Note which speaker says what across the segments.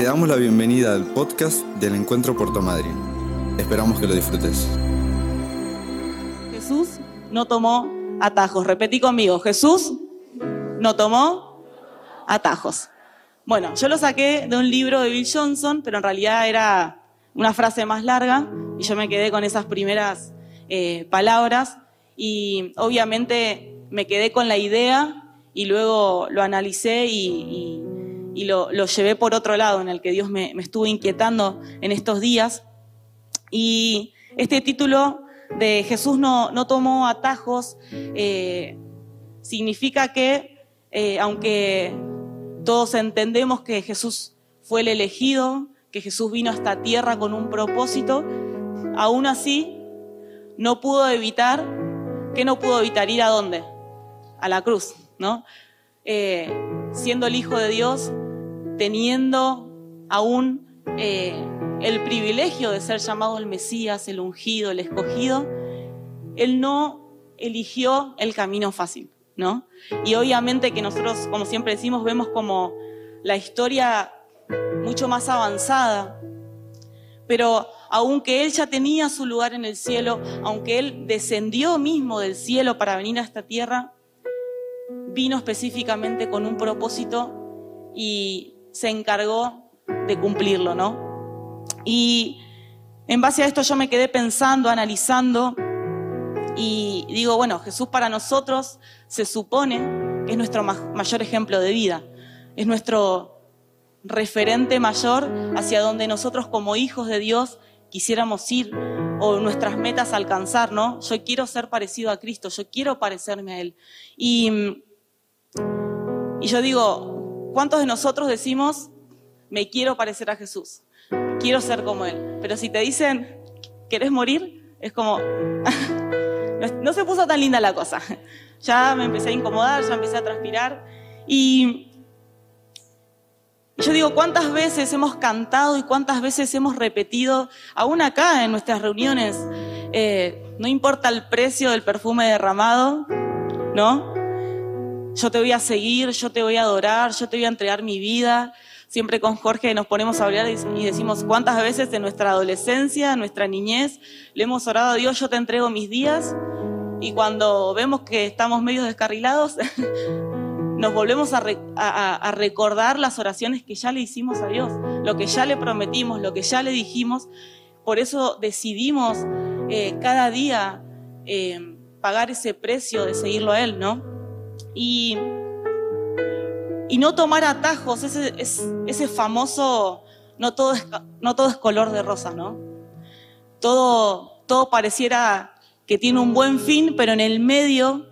Speaker 1: Te damos la bienvenida al podcast del Encuentro Puerto Madryn. Esperamos que lo disfrutes.
Speaker 2: Jesús no tomó atajos. Repetí conmigo, Jesús no tomó atajos. Bueno, yo lo saqué de un libro de Bill Johnson, pero en realidad era una frase más larga y yo me quedé con esas primeras eh, palabras y obviamente me quedé con la idea y luego lo analicé y, lo, llevé por otro lado en el que Dios me, estuvo inquietando en estos días. Y este título de Jesús no, no tomó atajos eh, significa que eh, aunque todos entendemos que Jesús fue el elegido, que Jesús vino a esta tierra con un propósito, aún así no pudo evitar, ¿qué no pudo evitar? Ir a dónde? A la cruz, ¿no? Eh, siendo el Hijo de Dios, teniendo aún eh, el privilegio de ser llamado el Mesías, el ungido, el escogido, Él no eligió el camino fácil. ¿no? Y obviamente que nosotros, como siempre decimos, vemos como la historia mucho más avanzada, pero aunque Él ya tenía su lugar en el cielo, aunque Él descendió mismo del cielo para venir a esta tierra, vino específicamente con un propósito y se encargó de cumplirlo, ¿no? Y en base a esto yo me quedé pensando, analizando, y digo, bueno, Jesús para nosotros se supone que es nuestro mayor ejemplo de vida, es nuestro referente mayor hacia donde nosotros como hijos de Dios quisiéramos ir o nuestras metas alcanzar, ¿no? Yo quiero ser parecido a Cristo, yo quiero parecerme a Él. Y, y yo digo, ¿cuántos de nosotros decimos, me quiero parecer a Jesús? Quiero ser como Él. Pero si te dicen, ¿querés morir? Es como, No se puso tan linda la cosa. Ya me empecé a incomodar, ya empecé a transpirar. Y yo digo, ¿cuántas veces hemos cantado y cuántas veces hemos repetido, aún acá en nuestras reuniones, eh, no importa el precio del perfume derramado, ¿no? Yo te voy a seguir, yo te voy a adorar, yo te voy a entregar mi vida. Siempre con Jorge nos ponemos a hablar y decimos cuántas veces en nuestra adolescencia, en nuestra niñez, le hemos orado a Dios, yo te entrego mis días y cuando vemos que estamos medio descarrilados, nos volvemos a, recordar las oraciones que ya le hicimos a Dios, lo que ya le prometimos, lo que ya le dijimos. Por eso decidimos eh, cada día eh, pagar ese precio de seguirlo a Él, ¿no? Y, y no tomar atajos, ese, ese famoso, no todo, es, no todo es color de rosa, ¿no? Todo, todo pareciera que tiene un buen fin, pero en el medio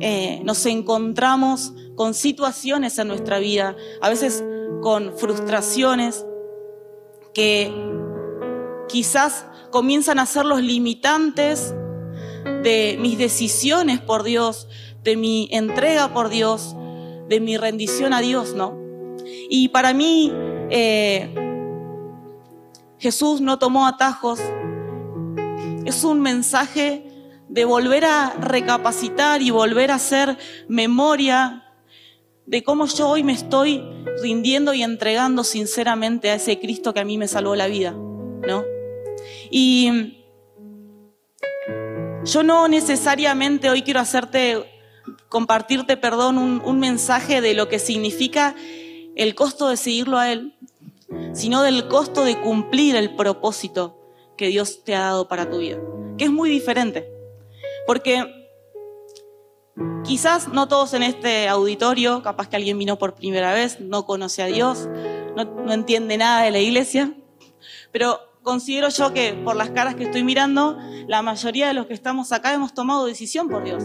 Speaker 2: eh, nos encontramos con situaciones en nuestra vida, a veces con frustraciones que quizás comienzan a ser los limitantes de mis decisiones por Dios, de mi entrega por Dios, de mi rendición a Dios, ¿no? Y para mí, eh, Jesús no tomó atajos es un mensaje de volver a recapacitar y volver a hacer memoria de cómo yo hoy me estoy rindiendo y entregando sinceramente a ese Cristo que a mí me salvó la vida, ¿no? Y yo no necesariamente hoy quiero hacerte, compartirte, perdón, un, mensaje de lo que significa el costo de seguirlo a Él, sino del costo de cumplir el propósito que Dios te ha dado para tu vida, que es muy diferente. Porque quizás no todos en este auditorio, capaz que alguien vino por primera vez, no conoce a Dios, no, entiende nada de la iglesia, pero considero yo que por las caras que estoy mirando, la mayoría de los que estamos acá hemos tomado decisión por Dios.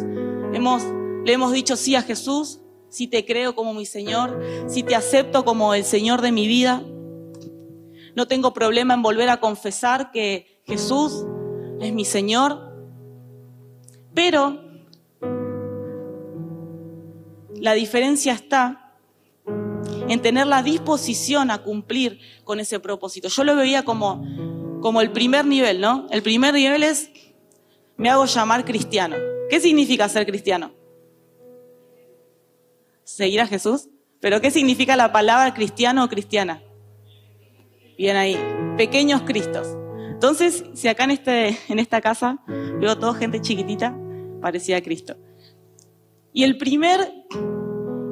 Speaker 2: Hemos, le hemos dicho sí a Jesús, si te creo como mi Señor, si te acepto como el Señor de mi vida. No tengo problema en volver a confesar que Jesús es mi Señor. Pero la diferencia está en tener la disposición a cumplir con ese propósito. Yo lo veía como, como el primer nivel, ¿no? El primer nivel es, me hago llamar cristiano. ¿Qué significa ser cristiano? ¿Seguir a Jesús? ¿Pero qué significa la palabra cristiano o cristiana? Bien ahí, pequeños Cristos. Entonces, si acá en, este, en esta casa veo toda gente chiquitita, parecía a Cristo. Y el primer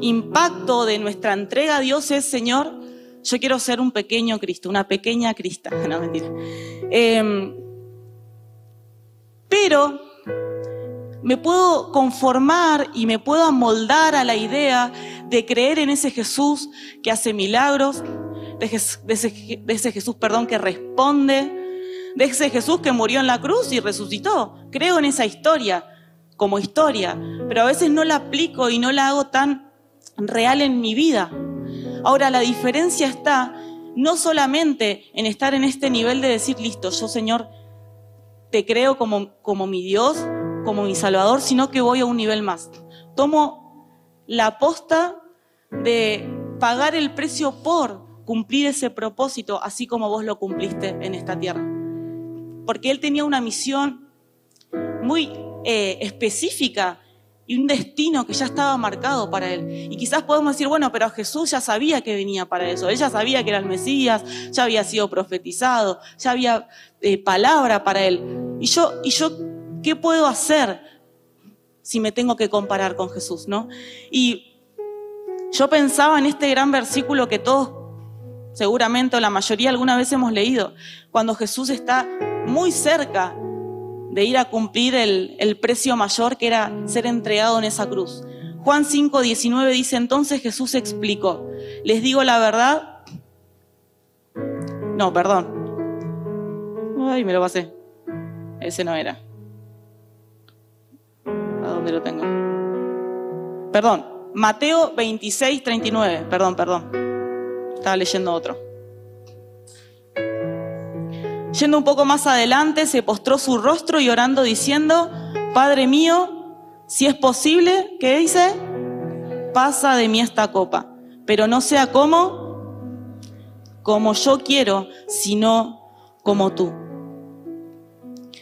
Speaker 2: impacto de nuestra entrega a Dios es, Señor, yo quiero ser un pequeño Cristo, una pequeña Crista. No, mentira. Em, pero me puedo conformar y me puedo amoldar a la idea de creer en ese Jesús que hace milagros, de, ese, ese Jesús, perdón, que responde, de ese Jesús que murió en la cruz y resucitó. Creo en esa historia como historia, pero a veces no la aplico y no la hago tan real en mi vida. Ahora, la diferencia está no solamente en estar en este nivel de decir, listo, yo Señor, te creo como, como mi Dios, como mi Salvador, sino que voy a un nivel más. Tomo la aposta de pagar el precio por cumplir ese propósito, así como vos lo cumpliste en esta tierra. Porque Él tenía una misión muy eh, específica y un destino que ya estaba marcado para él. Y quizás podemos decir, bueno, pero Jesús ya sabía que venía para eso, él ya sabía que era el Mesías, ya había sido profetizado, ya había eh, palabra para él. Y yo, y yo, ¿qué puedo hacer si me tengo que comparar con Jesús, no? Y yo pensaba en este gran versículo que todos, seguramente o la mayoría alguna vez hemos leído, cuando Jesús está muy cerca de ir a cumplir el, precio mayor que era ser entregado en esa cruz. Juan 5, 19 dice, entonces Jesús explicó, les digo la verdad. No, perdón. Ay, me lo pasé. Ese no era. ¿A dónde lo tengo? Perdón, Mateo 26, 39. Perdón, perdón. Estaba leyendo otro. Yendo un poco más adelante, se postró su rostro y orando diciendo, Padre mío, si es posible, ¿qué dice? Pasa de mí esta copa, pero no sea como, como yo quiero, sino como tú.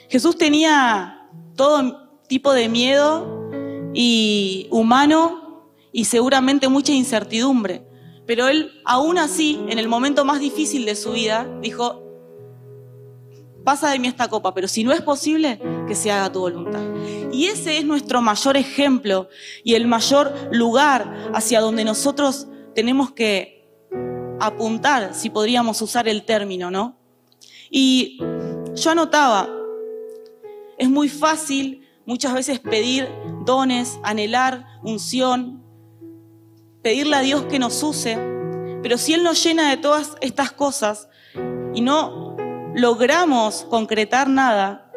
Speaker 2: Jesús tenía todo tipo de miedo y humano y seguramente mucha incertidumbre, pero él aún así, en el momento más difícil de su vida, dijo, pasa de mí esta copa, pero si no es posible, que se haga tu voluntad. Y ese es nuestro mayor ejemplo y el mayor lugar hacia donde nosotros tenemos que apuntar, si podríamos usar el término, ¿no? Y yo anotaba, es muy fácil muchas veces pedir dones, anhelar unción, pedirle a Dios que nos use, pero si Él nos llena de todas estas cosas y no logramos concretar nada,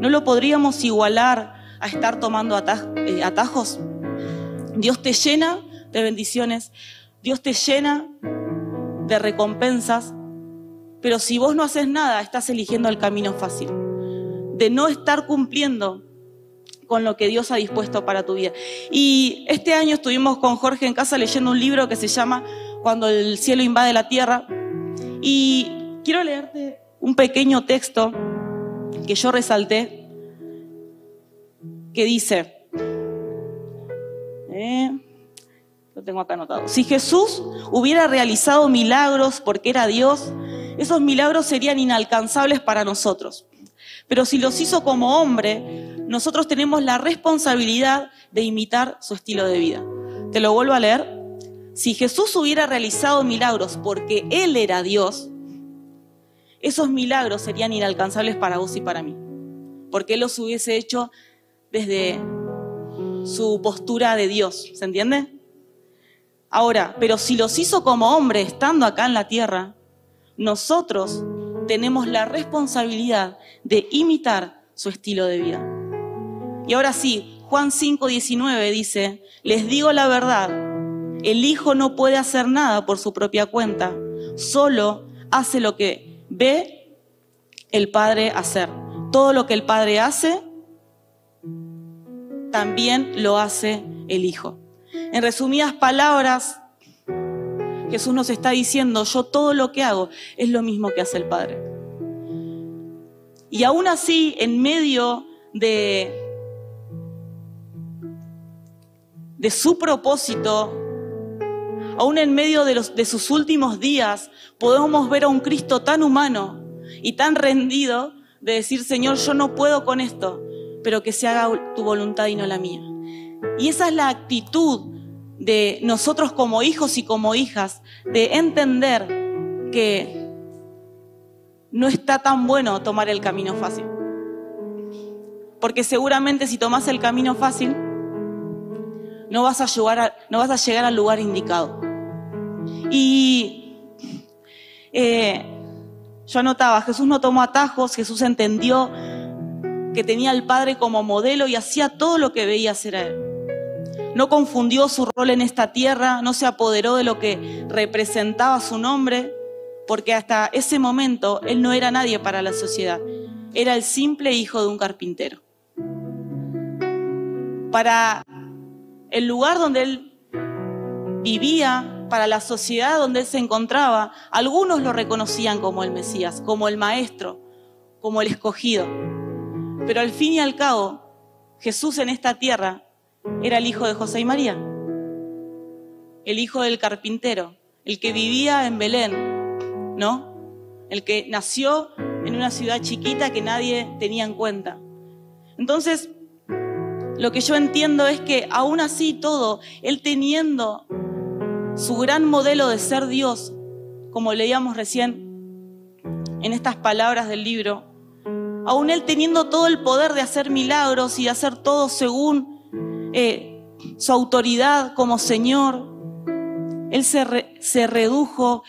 Speaker 2: no lo podríamos igualar a estar tomando eh, atajos. Dios te llena de bendiciones, Dios te llena de recompensas, pero si vos no haces nada, estás eligiendo el camino fácil, de no estar cumpliendo con lo que Dios ha dispuesto para tu vida. Y este año estuvimos con Jorge en casa leyendo un libro que se llama Cuando el cielo invade la tierra. Y quiero leerte un pequeño texto que yo resalté que dice, eh, lo tengo acá anotado, si Jesús hubiera realizado milagros porque era Dios, esos milagros serían inalcanzables para nosotros. Pero si los hizo como hombre, nosotros tenemos la responsabilidad de imitar su estilo de vida. Te lo vuelvo a leer. Si Jesús hubiera realizado milagros porque Él era Dios, esos milagros serían inalcanzables para vos y para mí, porque Él los hubiese hecho desde su postura de Dios, ¿se entiende? Ahora, pero si los hizo como hombre estando acá en la tierra, nosotros tenemos la responsabilidad de imitar su estilo de vida. Y ahora sí, Juan 5, 19 dice, les digo la verdad, el Hijo no puede hacer nada por su propia cuenta, solo hace lo que ve el Padre hacer. Todo lo que el Padre hace, también lo hace el Hijo. En resumidas palabras, Jesús nos está diciendo, yo todo lo que hago es lo mismo que hace el Padre. Y aún así, en medio de, de su propósito, aún en medio de, los, de sus últimos días, podemos ver a un Cristo tan humano y tan rendido de decir, Señor, yo no puedo con esto, pero que se haga tu voluntad y no la mía. Y esa es la actitud de nosotros como hijos y como hijas, de entender que no está tan bueno tomar el camino fácil. Porque seguramente si tomas el camino fácil, no vas a llegar, al lugar indicado. Y eh, yo anotaba, Jesús no tomó atajos, Jesús entendió que tenía al Padre como modelo y hacía todo lo que veía hacer a él. No confundió su rol en esta tierra, no se apoderó de lo que representaba su nombre, porque hasta ese momento él no era nadie para la sociedad, era el simple hijo de un carpintero. Para el lugar donde él vivía, para la sociedad donde él se encontraba, algunos lo reconocían como el Mesías, como el Maestro, como el escogido. Pero al fin y al cabo, Jesús en esta tierra era el hijo de José y María, el hijo del carpintero, el que vivía en Belén, ¿no? El que nació en una ciudad chiquita que nadie tenía en cuenta. Entonces, lo que yo entiendo es que aún así todo, él teniendo su gran modelo de ser Dios, como leíamos recién en estas palabras del libro, aún él teniendo todo el poder de hacer milagros y de hacer todo según eh, su autoridad como Señor, Él se, se redujo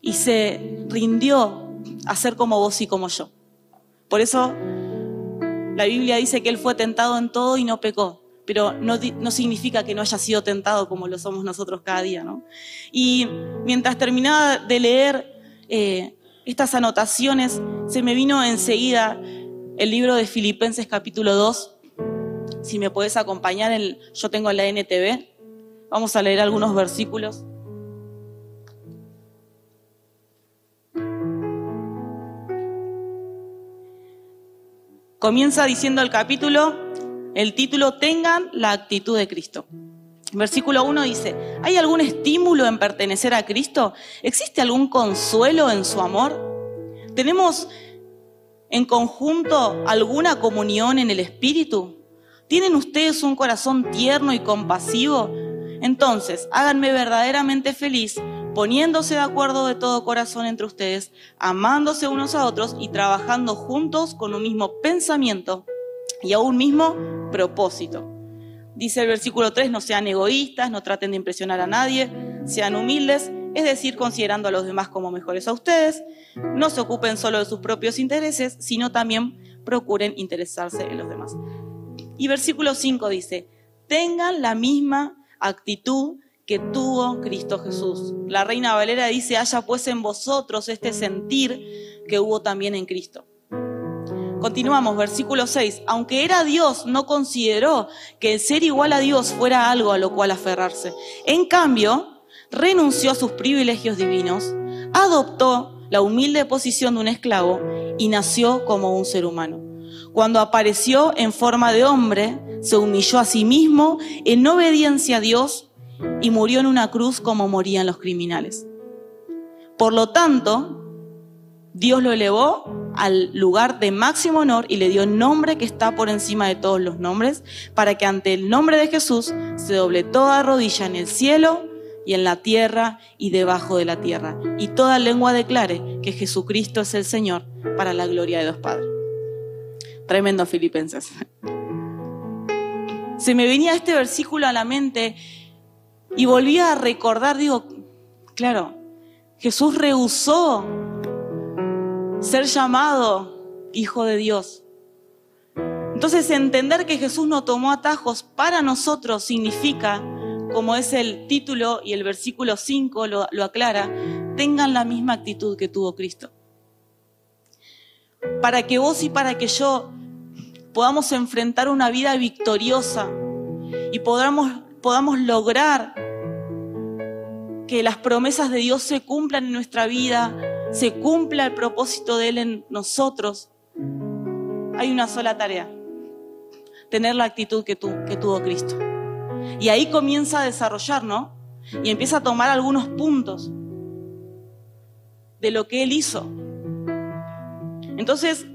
Speaker 2: y se rindió a ser como vos y como yo. Por eso la Biblia dice que Él fue tentado en todo y no pecó, pero no, no, significa que no haya sido tentado como lo somos nosotros cada día. ¿no? Y mientras terminaba de leer eh, estas anotaciones, se me vino enseguida el libro de Filipenses capítulo 2, si me puedes acompañar, en, yo tengo la NTV. Vamos a leer algunos versículos. Comienza diciendo el capítulo, el título, tengan la actitud de Cristo. Versículo 1 dice, ¿hay algún estímulo en pertenecer a Cristo? ¿Existe algún consuelo en su amor? ¿Tenemos en conjunto alguna comunión en el Espíritu? ¿Tienen ustedes un corazón tierno y compasivo? Entonces, háganme verdaderamente feliz poniéndose de acuerdo de todo corazón entre ustedes, amándose unos a otros y trabajando juntos con un mismo pensamiento y a un mismo propósito. Dice el versículo 3, no sean egoístas, no traten de impresionar a nadie, sean humildes, es decir, considerando a los demás como mejores a ustedes, no se ocupen solo de sus propios intereses, sino también procuren interesarse en los demás. Y versículo 5 dice, tengan la misma actitud que tuvo Cristo Jesús. La reina Valera dice, haya pues en vosotros este sentir que hubo también en Cristo. Continuamos, versículo 6. Aunque era Dios, no consideró que el ser igual a Dios fuera algo a lo cual aferrarse. En cambio, renunció a sus privilegios divinos, adoptó la humilde posición de un esclavo y nació como un ser humano. Cuando apareció en forma de hombre, se humilló a sí mismo en obediencia a Dios y murió en una cruz como morían los criminales. Por lo tanto, Dios lo elevó al lugar de máximo honor y le dio nombre que está por encima de todos los nombres, para que ante el nombre de Jesús se doble toda rodilla en el cielo y en la tierra y debajo de la tierra, y toda lengua declare que Jesucristo es el Señor para la gloria de Dios Padre. Tremendo Filipenses. Se me venía este versículo a la mente y volvía a recordar, digo, claro, Jesús rehusó ser llamado hijo de Dios. Entonces entender que Jesús no tomó atajos para nosotros significa, como es el título y el versículo 5 lo, lo aclara, tengan la misma actitud que tuvo Cristo para que vos y para que yo podamos enfrentar una vida victoriosa y podamos, podamos lograr que las promesas de Dios se cumplan en nuestra vida, se cumpla el propósito de Él en nosotros, hay una sola tarea, tener la actitud que, que tuvo Cristo. Y ahí comienza a desarrollar, ¿no? y empieza a tomar algunos puntos de lo que él hizo. Entonces,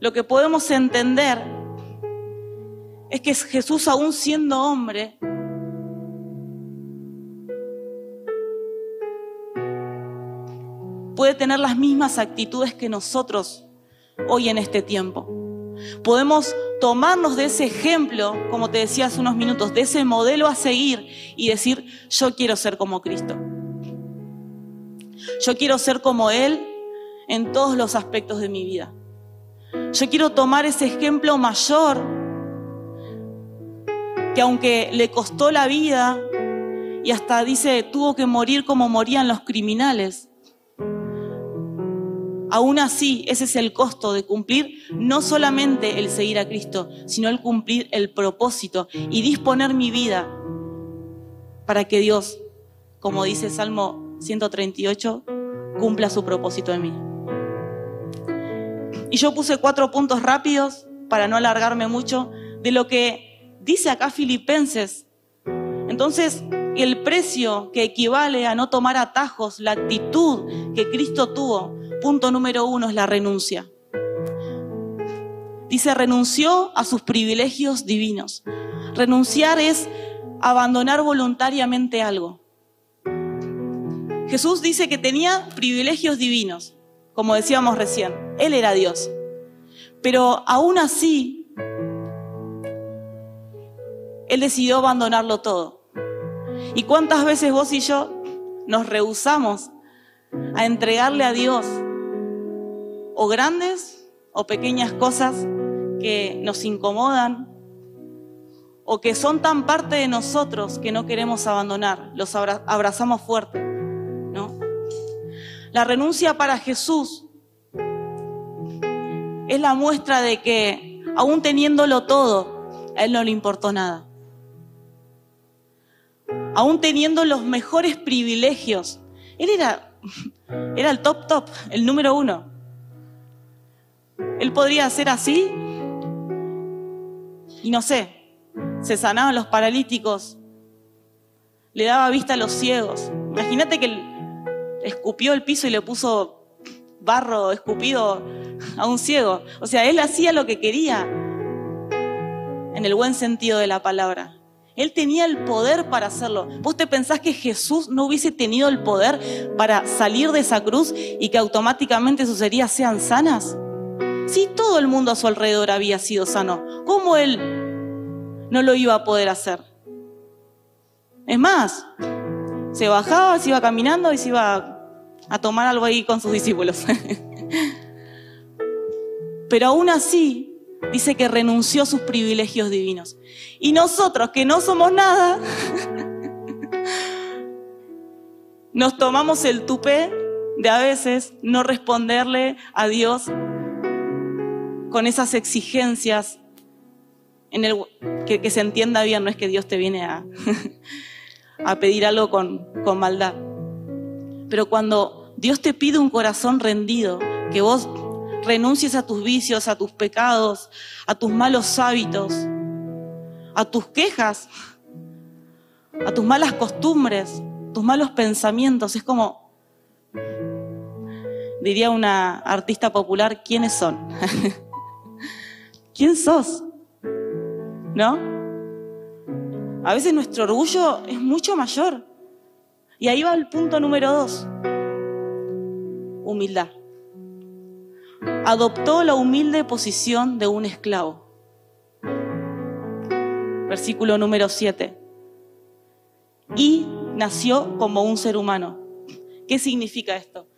Speaker 2: lo que podemos entender es que Jesús, aún siendo hombre, puede tener las mismas actitudes que nosotros hoy en este tiempo. Podemos tomarnos de ese ejemplo, como te decía hace unos minutos, de ese modelo a seguir y decir, yo quiero ser como Cristo. Yo quiero ser como Él en todos los aspectos de mi vida. Yo quiero tomar ese ejemplo mayor que aunque le costó la vida y hasta dice tuvo que morir como morían los criminales, aún así ese es el costo de cumplir no solamente el seguir a Cristo, sino el cumplir el propósito y disponer mi vida para que Dios, como dice Salmo 138, cumpla su propósito en mí. Y yo puse cuatro puntos rápidos para no alargarme mucho de lo que dice acá Filipenses. Entonces, el precio que equivale a no tomar atajos, la actitud que Cristo tuvo, punto número uno es la renuncia. Dice, renunció a sus privilegios divinos. Renunciar es abandonar voluntariamente algo. Jesús dice que tenía privilegios divinos, como decíamos recién. Él era Dios. Pero aún así, Él decidió abandonarlo todo. ¿Y cuántas veces vos y yo nos rehusamos a entregarle a Dios o grandes o pequeñas cosas que nos incomodan o que son tan parte de nosotros que no queremos abandonar, los abrazamos fuerte? La renuncia para Jesús es la muestra de que, aún teniéndolo todo, a Él no le importó nada. Aún teniendo los mejores privilegios, Él era, era el top top, el número uno. Él podría ser así y no sé, se sanaban los paralíticos, le daba vista a los ciegos. Imagínate que escupió el piso y le puso barro escupido a un ciego. O sea, él hacía lo que quería, en el buen sentido de la palabra. Él tenía el poder para hacerlo. ¿Vos te pensás que Jesús no hubiese tenido el poder para salir de esa cruz y que automáticamente sus heridas sean sanas? Si todo el mundo a su alrededor había sido sano, ¿cómo él no lo iba a poder hacer? Es más, se bajaba, se iba caminando y se iba a tomar algo ahí con sus discípulos. Pero aún así, dice que renunció a sus privilegios divinos. Y nosotros, que no somos nada, nos tomamos el tupé de a veces no responderle a Dios con esas exigencias en el, que, se entienda bien, no es que Dios te viene a, a pedir algo con, con maldad. Pero cuando Dios te pide un corazón rendido, que vos renuncies a tus vicios, a tus pecados, a tus malos hábitos, a tus quejas, a tus malas costumbres, tus malos pensamientos. Es como, diría una artista popular, ¿quiénes son? ¿Quién sos? ¿No? A veces nuestro orgullo es mucho mayor. Y ahí va el punto número dos. Humildad. Adoptó la humilde posición de un esclavo. Versículo número 7. Y nació como un ser humano. ¿Qué significa esto?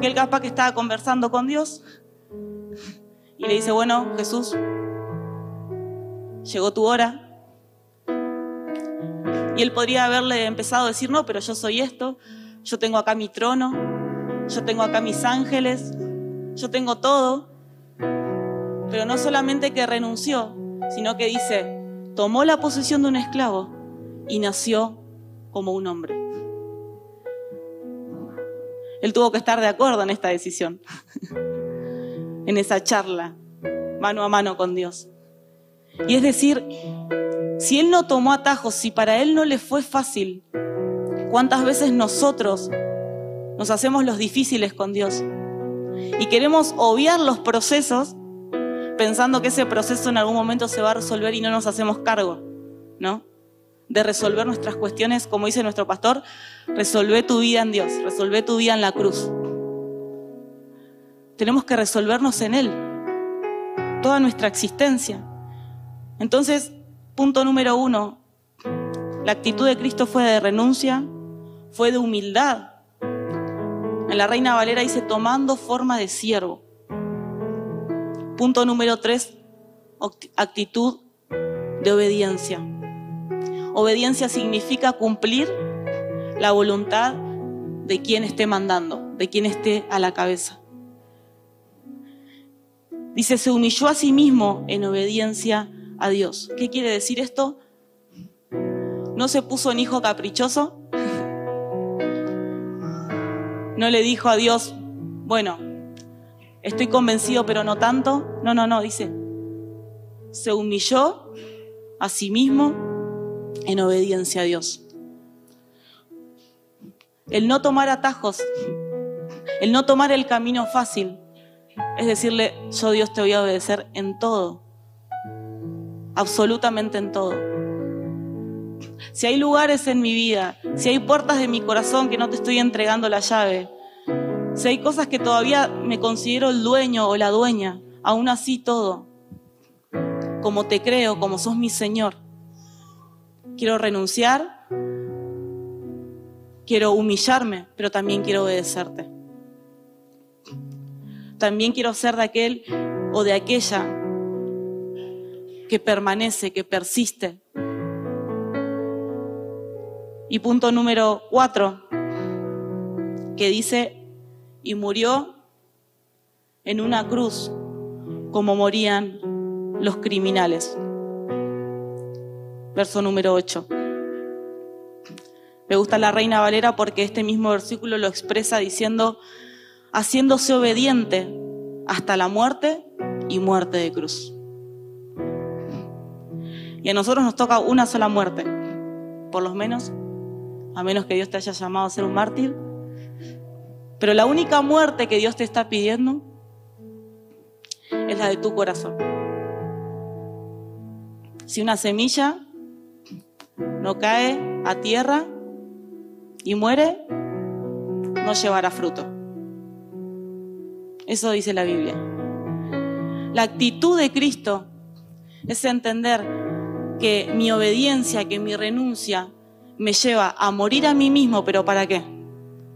Speaker 2: Que el capaz que estaba conversando con Dios y le dice, bueno, Jesús, llegó tu hora, y él podría haberle empezado a decir, no, pero yo soy esto, yo tengo acá mi trono, yo tengo acá mis ángeles, yo tengo todo. Pero no solamente que renunció, sino que dice, tomó la posición de un esclavo y nació como un hombre. Él tuvo que estar de acuerdo en esta decisión, en esa charla, mano a mano con Dios. Y es decir, si él no tomó atajos, si para él no le fue fácil ¿Cuántas veces nosotros nos hacemos los difíciles con Dios? Y queremos obviar los procesos pensando que ese proceso en algún momento se va a resolver y no nos hacemos cargo, ¿no? De resolver nuestras cuestiones, como dice nuestro pastor, resolve tu vida en Dios, resolve tu vida en la cruz. Tenemos que resolvernos en Él, toda nuestra existencia. Entonces, punto número uno, la actitud de Cristo fue de renuncia, fue de humildad. En la Reina Valera dice, tomando forma de siervo. Punto número tres, actitud de obediencia. Obediencia significa cumplir la voluntad de quien esté mandando, de quien esté a la cabeza. Dice, se humilló a sí mismo en obediencia a Dios. ¿Qué quiere decir esto? No se puso en hijo caprichoso. No le dijo a Dios, bueno, estoy convencido pero no tanto. No, no, no, dice, se humilló a sí mismo en obediencia a Dios. El no tomar atajos, el no tomar el camino fácil, es decirle, yo Dios te voy a obedecer en todo, absolutamente en todo si hay lugares en mi vida, si hay puertas de mi corazón que no te estoy entregando la llave, si hay cosas que todavía me considero el dueño o la dueña, aún así todo, como te creo, como sos mi Señor, quiero renunciar, quiero humillarme, pero también quiero obedecerte. También quiero ser de aquel o de aquella que permanece, que persiste, y punto número cuatro, que dice, y murió en una cruz como morían los criminales. Verso número 8. Me gusta la Reina Valera porque este mismo versículo lo expresa diciendo, haciéndose obediente hasta la muerte y muerte de cruz. Y a nosotros nos toca una sola muerte, por lo menos a menos que Dios te haya llamado a ser un mártir. Pero la única muerte que Dios te está pidiendo es la de tu corazón. Si una semilla no cae a tierra y muere, no llevará fruto. Eso dice la Biblia. La actitud de Cristo es entender que mi obediencia, que mi renuncia me lleva a morir a mí mismo, pero ¿para qué?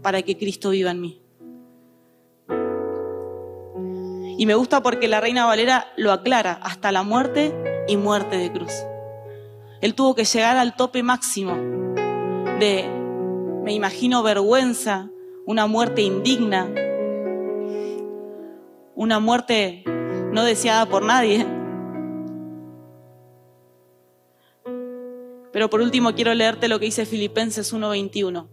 Speaker 2: Para que Cristo viva en mí. Y me gusta porque la Reina Valera lo aclara, hasta la muerte y muerte de cruz. Él tuvo que llegar al tope máximo de, me imagino, vergüenza, una muerte indigna, una muerte no deseada por nadie Pero por último quiero leerte lo que dice Filipenses 1:21.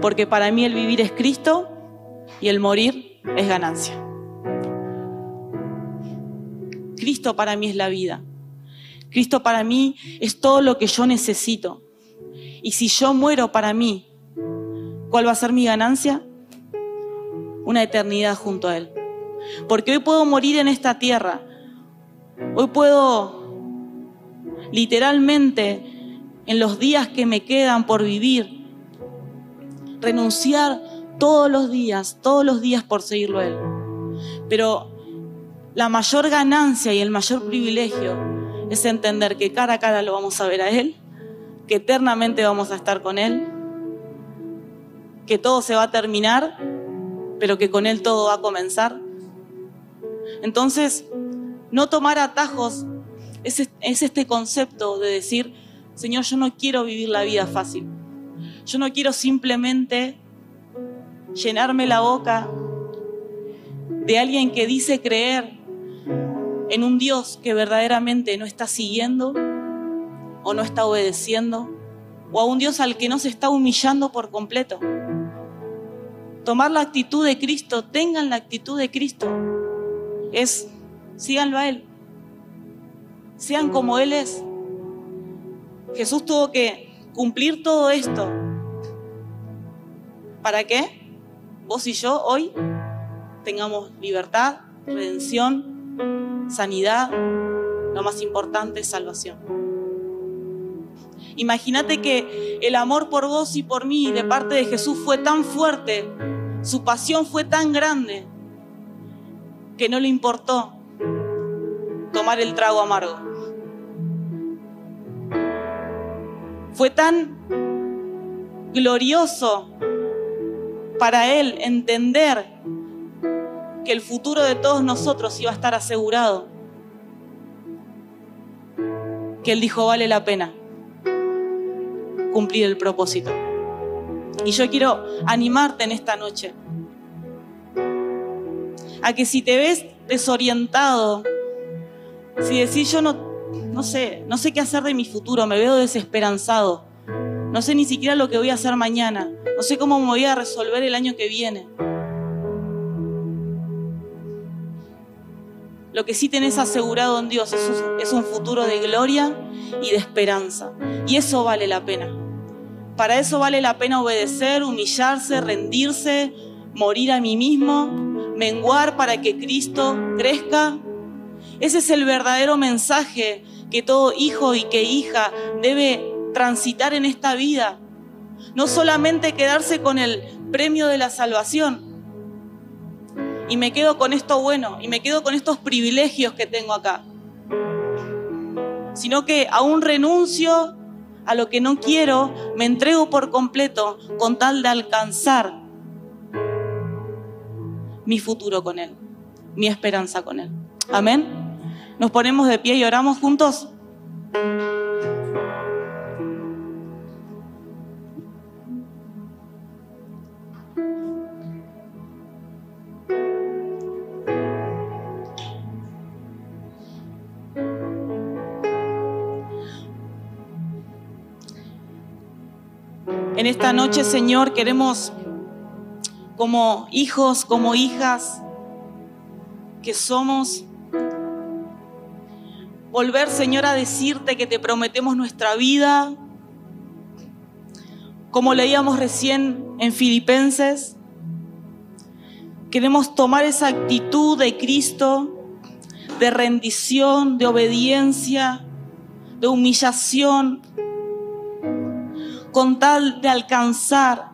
Speaker 2: Porque para mí el vivir es Cristo y el morir es ganancia. Cristo para mí es la vida. Cristo para mí es todo lo que yo necesito. Y si yo muero para mí, ¿cuál va a ser mi ganancia? Una eternidad junto a Él. Porque hoy puedo morir en esta tierra. Hoy puedo literalmente en los días que me quedan por vivir, renunciar todos los días, todos los días por seguirlo a Él. Pero la mayor ganancia y el mayor privilegio es entender que cara a cara lo vamos a ver a Él, que eternamente vamos a estar con Él, que todo se va a terminar, pero que con Él todo va a comenzar. Entonces, no tomar atajos es, este concepto de decir, Señor, yo no quiero vivir la vida fácil. Yo no quiero simplemente llenarme la boca de alguien que dice creer en un Dios que verdaderamente no está siguiendo o no está obedeciendo, o a un Dios al que no se está humillando por completo. Tomar la actitud de Cristo, tengan la actitud de Cristo, es síganlo a Él sean como Él es. Jesús tuvo que cumplir todo esto ¿Para qué? Vos y yo hoy tengamos libertad, redención, sanidad, lo más importante salvación. Imagínate que el amor por vos y por mí de parte de Jesús fue tan fuerte, su pasión fue tan grande, que no le importó tomar el trago amargo. Fue tan glorioso para él entender que el futuro de todos nosotros iba a estar asegurado, que él dijo vale la pena cumplir el propósito. Y yo quiero animarte en esta noche a que si te ves desorientado, si decís yo no, no sé, no sé qué hacer de mi futuro, me veo desesperanzado, no sé ni siquiera lo que voy a hacer mañana, no sé cómo me voy a resolver el año que viene. Lo que sí tenés asegurado en Dios es un futuro de gloria y de esperanza. Y eso vale la pena. Para eso vale la pena obedecer, humillarse, rendirse, morir a mí mismo, menguar para que Cristo crezca. Ese es el verdadero mensaje que todo hijo y que hija debe transitar en esta vida. No solamente quedarse con el premio de la salvación. Y me quedo con esto bueno, y me quedo con estos privilegios que tengo acá. Sino que aún renuncio a lo que no quiero, me entrego por completo con tal de alcanzar mi futuro con Él, mi esperanza con Él. Amén. Nos ponemos de pie y oramos juntos. Esta noche, Señor, queremos como hijos, como hijas que somos, volver, Señor, a decirte que te prometemos nuestra vida, como leíamos recién en Filipenses. Queremos tomar esa actitud de Cristo, de rendición, de obediencia, de humillación, con tal de alcanzar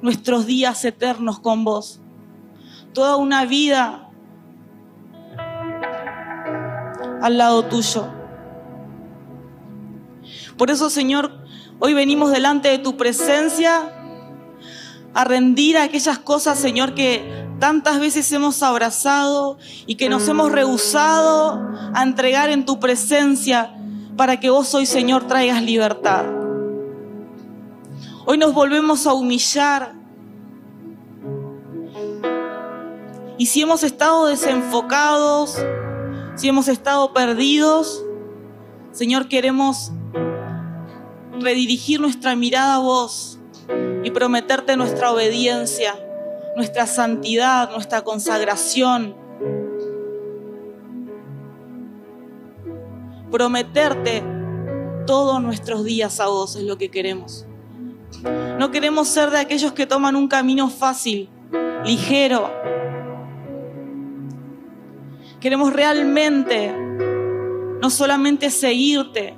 Speaker 2: nuestros días eternos con vos. Toda una vida al lado tuyo. Por eso, Señor, hoy venimos delante de tu presencia a rendir aquellas cosas, Señor, que tantas veces hemos abrazado y que nos hemos rehusado a entregar en tu presencia para que vos hoy, Señor, traigas libertad. Hoy nos volvemos a humillar. Y si hemos estado desenfocados, si hemos estado perdidos, Señor, queremos redirigir nuestra mirada a vos y prometerte nuestra obediencia, nuestra santidad, nuestra consagración prometerte todos nuestros días a vos es lo que queremos. No queremos ser de aquellos que toman un camino fácil, ligero. Queremos realmente no solamente seguirte,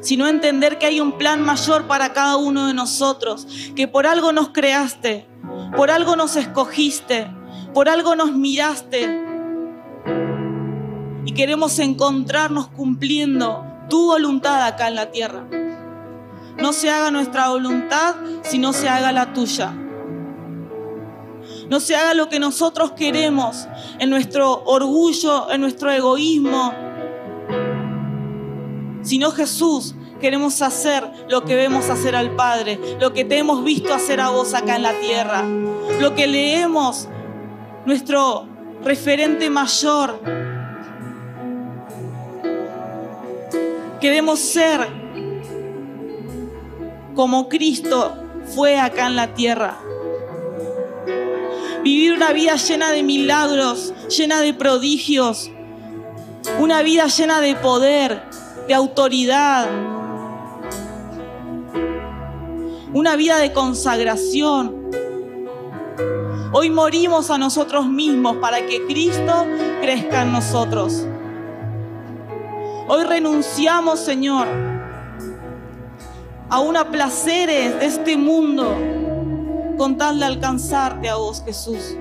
Speaker 2: sino entender que hay un plan mayor para cada uno de nosotros, que por algo nos creaste, por algo nos escogiste, por algo nos miraste y queremos encontrarnos cumpliendo tu voluntad acá en la tierra. No se haga nuestra voluntad, sino se haga la tuya. No se haga lo que nosotros queremos en nuestro orgullo, en nuestro egoísmo, sino Jesús, queremos hacer lo que vemos hacer al Padre, lo que te hemos visto hacer a vos acá en la tierra, lo que leemos, nuestro referente mayor, Queremos ser como Cristo fue acá en la tierra. Vivir una vida llena de milagros, llena de prodigios. Una vida llena de poder, de autoridad. una vida de consagración. Hoy morimos a nosotros mismos para que Cristo crezca en nosotros. Hoy renunciamos, Señor, a una placeres de este mundo con tal de alcanzarte a vos, Jesús.